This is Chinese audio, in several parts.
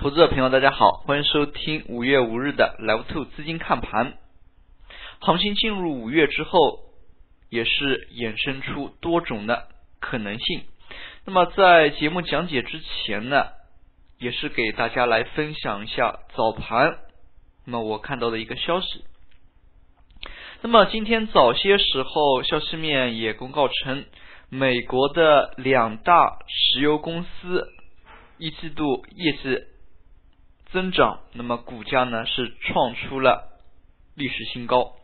投资者朋友，大家好，欢迎收听五月五日的 Live Two 资金看盘。行情进入五月之后，也是衍生出多种的可能性。那么在节目讲解之前呢，也是给大家来分享一下早盘，那么我看到的一个消息。那么今天早些时候，消息面也公告称，美国的两大石油公司一季度业绩。增长，那么股价呢是创出了历史新高。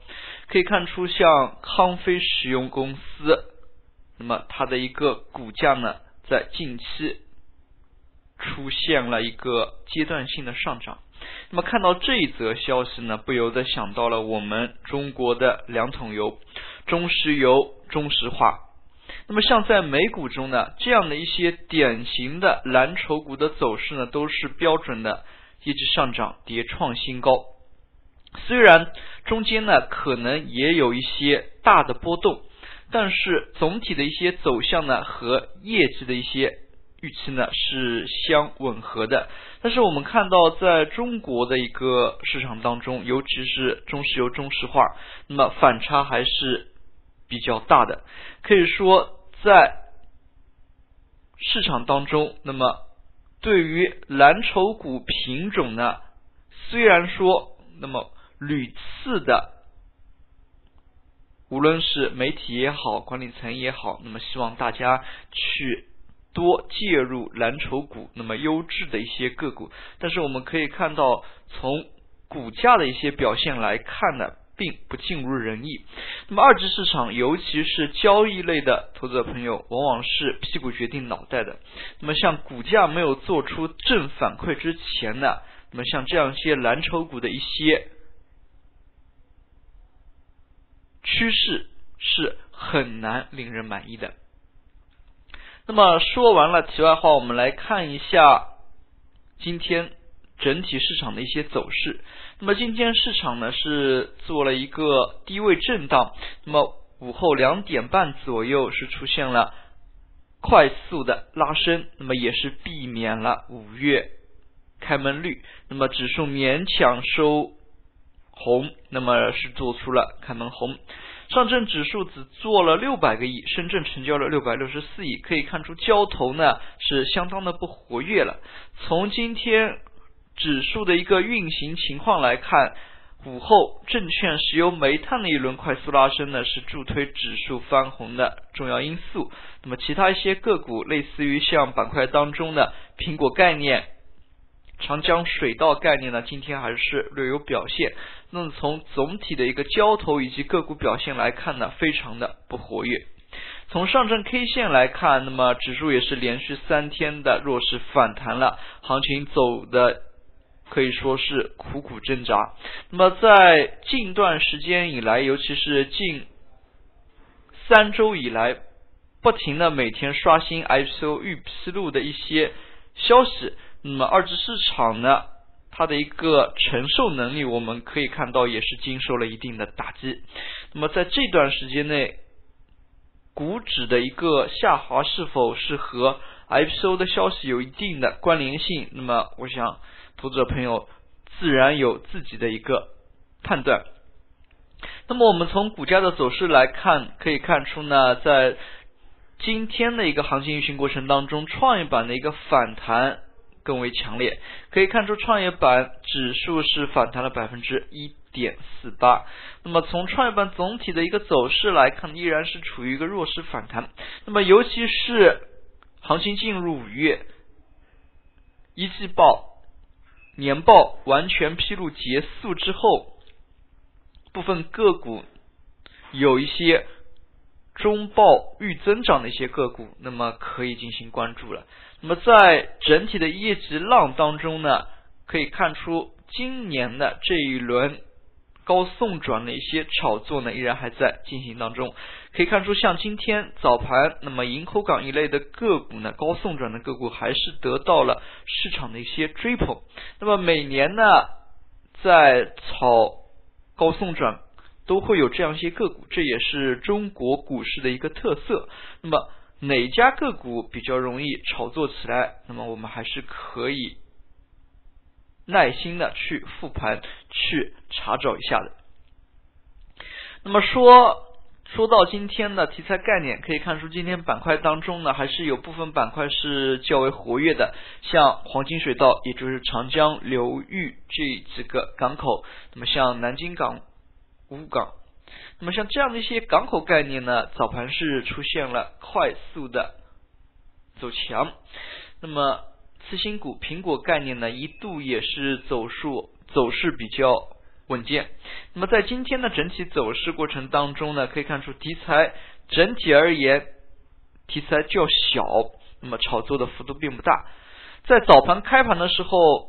可以看出，像康菲石油公司，那么它的一个股价呢，在近期出现了一个阶段性的上涨。那么看到这一则消息呢，不由得想到了我们中国的两桶油，中石油、中石化。那么像在美股中呢，这样的一些典型的蓝筹股的走势呢，都是标准的。一直上涨，跌创新高。虽然中间呢可能也有一些大的波动，但是总体的一些走向呢和业绩的一些预期呢是相吻合的。但是我们看到，在中国的一个市场当中，尤其是中石油、中石化，那么反差还是比较大的。可以说，在市场当中，那么。对于蓝筹股品种呢，虽然说那么屡次的，无论是媒体也好，管理层也好，那么希望大家去多介入蓝筹股，那么优质的一些个股，但是我们可以看到，从股价的一些表现来看呢。并不尽如人意。那么二级市场，尤其是交易类的投资者朋友，往往是屁股决定脑袋的。那么像股价没有做出正反馈之前呢，那么像这样一些蓝筹股的一些趋势是很难令人满意的。那么说完了题外话，我们来看一下今天。整体市场的一些走势，那么今天市场呢是做了一个低位震荡，那么午后两点半左右是出现了快速的拉升，那么也是避免了五月开门绿，那么指数勉强收红，那么是做出了开门红。上证指数只做了六百个亿，深圳成交了六百六十四亿，可以看出交投呢是相当的不活跃了。从今天。指数的一个运行情况来看，午后证券、石油、煤炭的一轮快速拉升呢，是助推指数翻红的重要因素。那么其他一些个股，类似于像板块当中的苹果概念、长江水稻概念呢，今天还是略有表现。那么从总体的一个交投以及个股表现来看呢，非常的不活跃。从上证 K 线来看，那么指数也是连续三天的弱势反弹了，行情走的。可以说是苦苦挣扎。那么在近段时间以来，尤其是近三周以来，不停的每天刷新 IPO 预披露的一些消息，那么二级市场呢，它的一个承受能力，我们可以看到也是经受了一定的打击。那么在这段时间内，股指的一个下滑是否是和 IPO 的消息有一定的关联性？那么我想。投资者朋友自然有自己的一个判断。那么我们从股价的走势来看，可以看出呢，在今天的一个行情运行过程当中，创业板的一个反弹更为强烈。可以看出，创业板指数是反弹了百分之一点四八。那么从创业板总体的一个走势来看，依然是处于一个弱势反弹。那么尤其是行情进入五月，一季报。年报完全披露结束之后，部分个股有一些中报预增长的一些个股，那么可以进行关注了。那么在整体的业绩浪当中呢，可以看出今年的这一轮。高送转的一些炒作呢，依然还在进行当中。可以看出，像今天早盘，那么营口港一类的个股呢，高送转的个股还是得到了市场的一些追捧。那么每年呢，在炒高送转都会有这样一些个股，这也是中国股市的一个特色。那么哪家个股比较容易炒作起来？那么我们还是可以耐心的去复盘、去查找一下的。那么说说到今天的题材概念，可以看出今天板块当中呢，还是有部分板块是较为活跃的，像黄金水道，也就是长江流域这几个港口，那么像南京港、武港。那么像这样的一些港口概念呢，早盘是出现了快速的走强。那么新股苹果概念呢，一度也是走数走势比较稳健。那么在今天的整体走势过程当中呢，可以看出题材整体而言题材较小，那么炒作的幅度并不大。在早盘开盘的时候，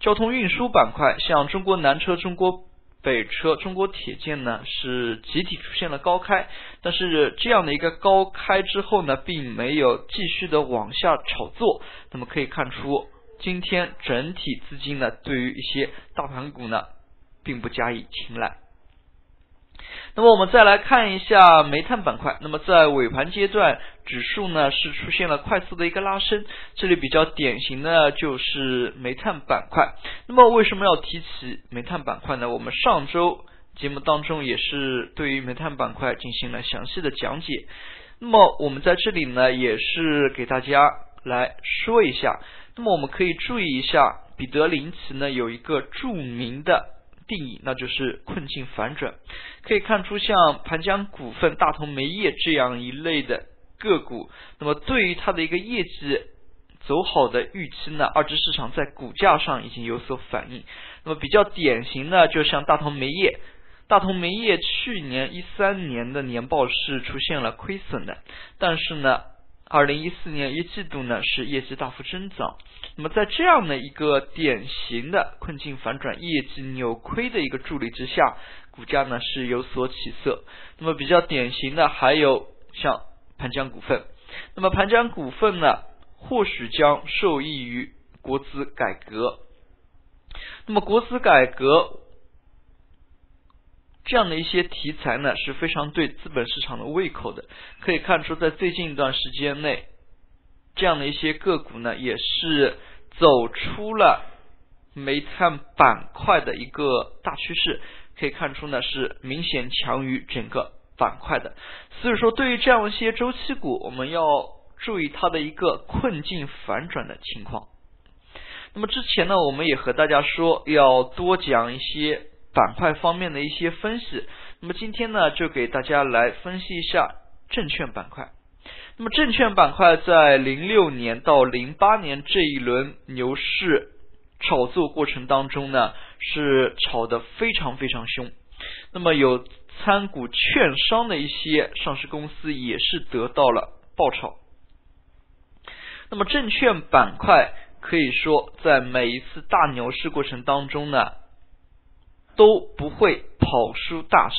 交通运输板块像中国南车、中国。北车、中国铁建呢是集体出现了高开，但是这样的一个高开之后呢，并没有继续的往下炒作。那么可以看出，今天整体资金呢，对于一些大盘股呢，并不加以青睐。那么我们再来看一下煤炭板块。那么在尾盘阶段，指数呢是出现了快速的一个拉升，这里比较典型的就是煤炭板块。那么为什么要提起煤炭板块呢？我们上周节目当中也是对于煤炭板块进行了详细的讲解。那么我们在这里呢，也是给大家来说一下。那么我们可以注意一下，彼得林奇呢有一个著名的。定义那就是困境反转，可以看出像盘江股份、大同煤业这样一类的个股，那么对于它的一个业绩走好的预期呢，二级市场在股价上已经有所反应。那么比较典型的，就像大同煤业，大同煤业去年一三年的年报是出现了亏损的，但是呢。二零一四年一季度呢是业绩大幅增长，那么在这样的一个典型的困境反转、业绩扭亏的一个助力之下，股价呢是有所起色。那么比较典型的还有像盘江股份，那么盘江股份呢或许将受益于国资改革，那么国资改革。这样的一些题材呢是非常对资本市场的胃口的，可以看出在最近一段时间内，这样的一些个股呢也是走出了煤炭板块的一个大趋势，可以看出呢是明显强于整个板块的。所以说，对于这样一些周期股，我们要注意它的一个困境反转的情况。那么之前呢，我们也和大家说要多讲一些。板块方面的一些分析，那么今天呢，就给大家来分析一下证券板块。那么证券板块在零六年到零八年这一轮牛市炒作过程当中呢，是炒得非常非常凶。那么有参股券商的一些上市公司也是得到了爆炒。那么证券板块可以说在每一次大牛市过程当中呢。都不会跑输大市。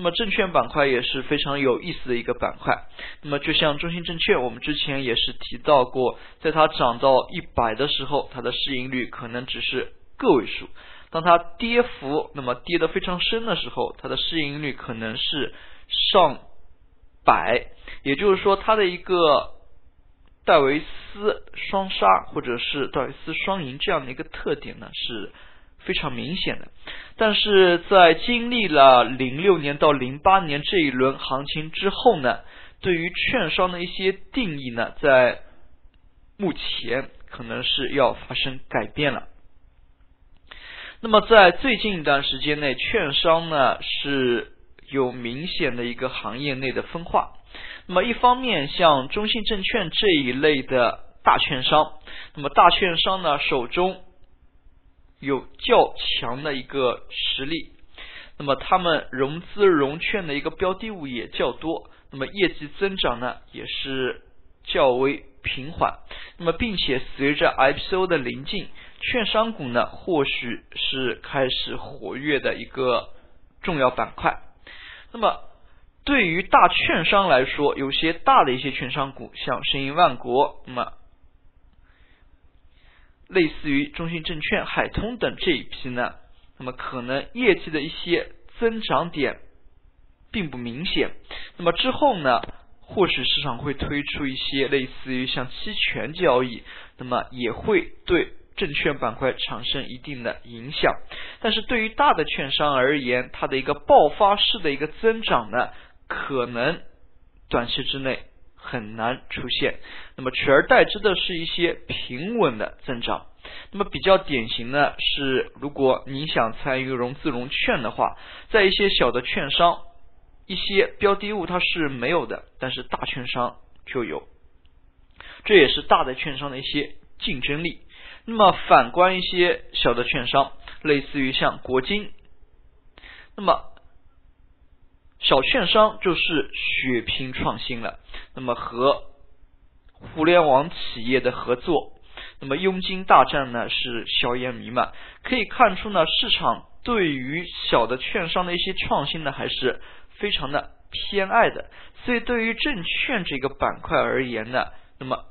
那么证券板块也是非常有意思的一个板块。那么就像中信证券，我们之前也是提到过，在它涨到一百的时候，它的市盈率可能只是个位数；当它跌幅那么跌得非常深的时候，它的市盈率可能是上百。也就是说，它的一个戴维斯双杀或者是戴维斯双赢这样的一个特点呢是。非常明显的，但是在经历了零六年到零八年这一轮行情之后呢，对于券商的一些定义呢，在目前可能是要发生改变了。那么在最近一段时间内，券商呢是有明显的一个行业内的分化。那么一方面，像中信证券这一类的大券商，那么大券商呢手中。有较强的一个实力，那么他们融资融券的一个标的物也较多，那么业绩增长呢也是较为平缓，那么并且随着 IPO 的临近，券商股呢或许是开始活跃的一个重要板块。那么对于大券商来说，有些大的一些券商股，像申银万国，那么。类似于中信证券、海通等这一批呢，那么可能业绩的一些增长点并不明显，那么之后呢或许市场会推出一些类似于像期权交易，那么也会对证券板块产生一定的影响。但是对于大的券商而言，它的一个爆发式的一个增长呢，可能短期之内很难出现。那么取而代之的是一些平稳的增长。那么比较典型的是，如果你想参与融资融券的话，在一些小的券商。一些标的物它是没有的，但是大券商就有，这也是大的券商的一些竞争力。那么反观一些小的券商，类似于像国金，那么小券商就是血拼创新了。那么和互联网企业的合作，那么佣金大战呢是硝烟弥漫。可以看出呢，市场对于小的券商的一些创新呢还是。非常的偏爱的，所以对于证券这个板块而言呢，那么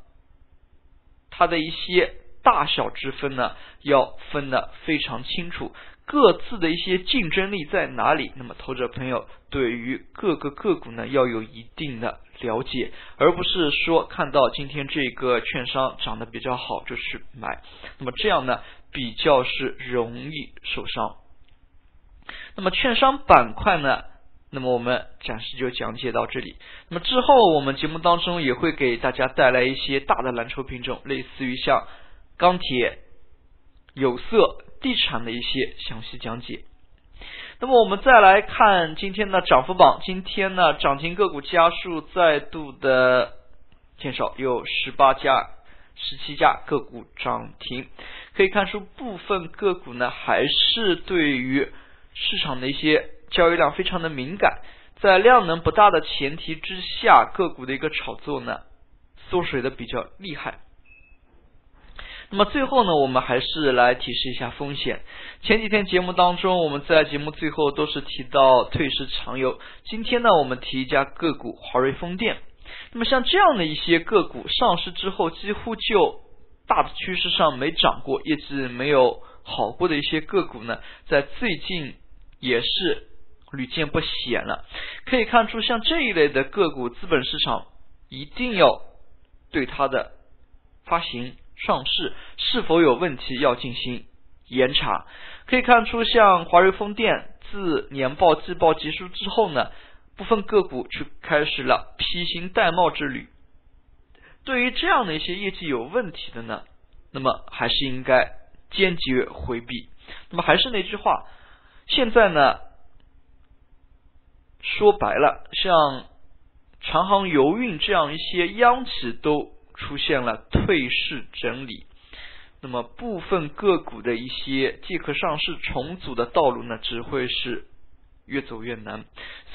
它的一些大小之分呢，要分得非常清楚，各自的一些竞争力在哪里？那么投资者朋友对于各个个股呢，要有一定的了解，而不是说看到今天这个券商涨得比较好就去买，那么这样呢，比较是容易受伤。那么券商板块呢？那么我们暂时就讲解到这里。那么之后我们节目当中也会给大家带来一些大的蓝筹品种，类似于像钢铁、有色、地产的一些详细讲解。那么我们再来看今天的涨幅榜，今天呢涨停个股家数再度的减少，有十八家、十七家个股涨停，可以看出部分个股呢还是对于市场的一些。交易量非常的敏感，在量能不大的前提之下，个股的一个炒作呢缩水的比较厉害。那么最后呢，我们还是来提示一下风险。前几天节目当中，我们在节目最后都是提到退市长有。今天呢，我们提一家个股华瑞风电。那么像这样的一些个股上市之后，几乎就大的趋势上没涨过，业绩没有好过的一些个股呢，在最近也是。屡见不鲜了，可以看出，像这一类的个股，资本市场一定要对它的发行上市是否有问题要进行严查。可以看出，像华瑞风电自年报季报结束之后呢，部分个股去开始了披星戴帽之旅。对于这样的一些业绩有问题的呢，那么还是应该坚决回避。那么还是那句话，现在呢。说白了，像长航油运这样一些央企都出现了退市整理，那么部分个股的一些借壳上市重组的道路呢，只会是越走越难。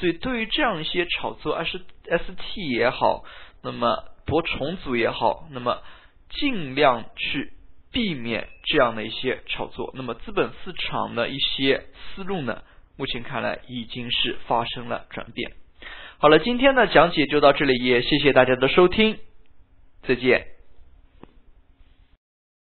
所以，对于这样一些炒作，S S T 也好，那么博重组也好，那么尽量去避免这样的一些炒作。那么，资本市场的一些思路呢？目前看来已经是发生了转变。好了，今天的讲解就到这里，也谢谢大家的收听，再见。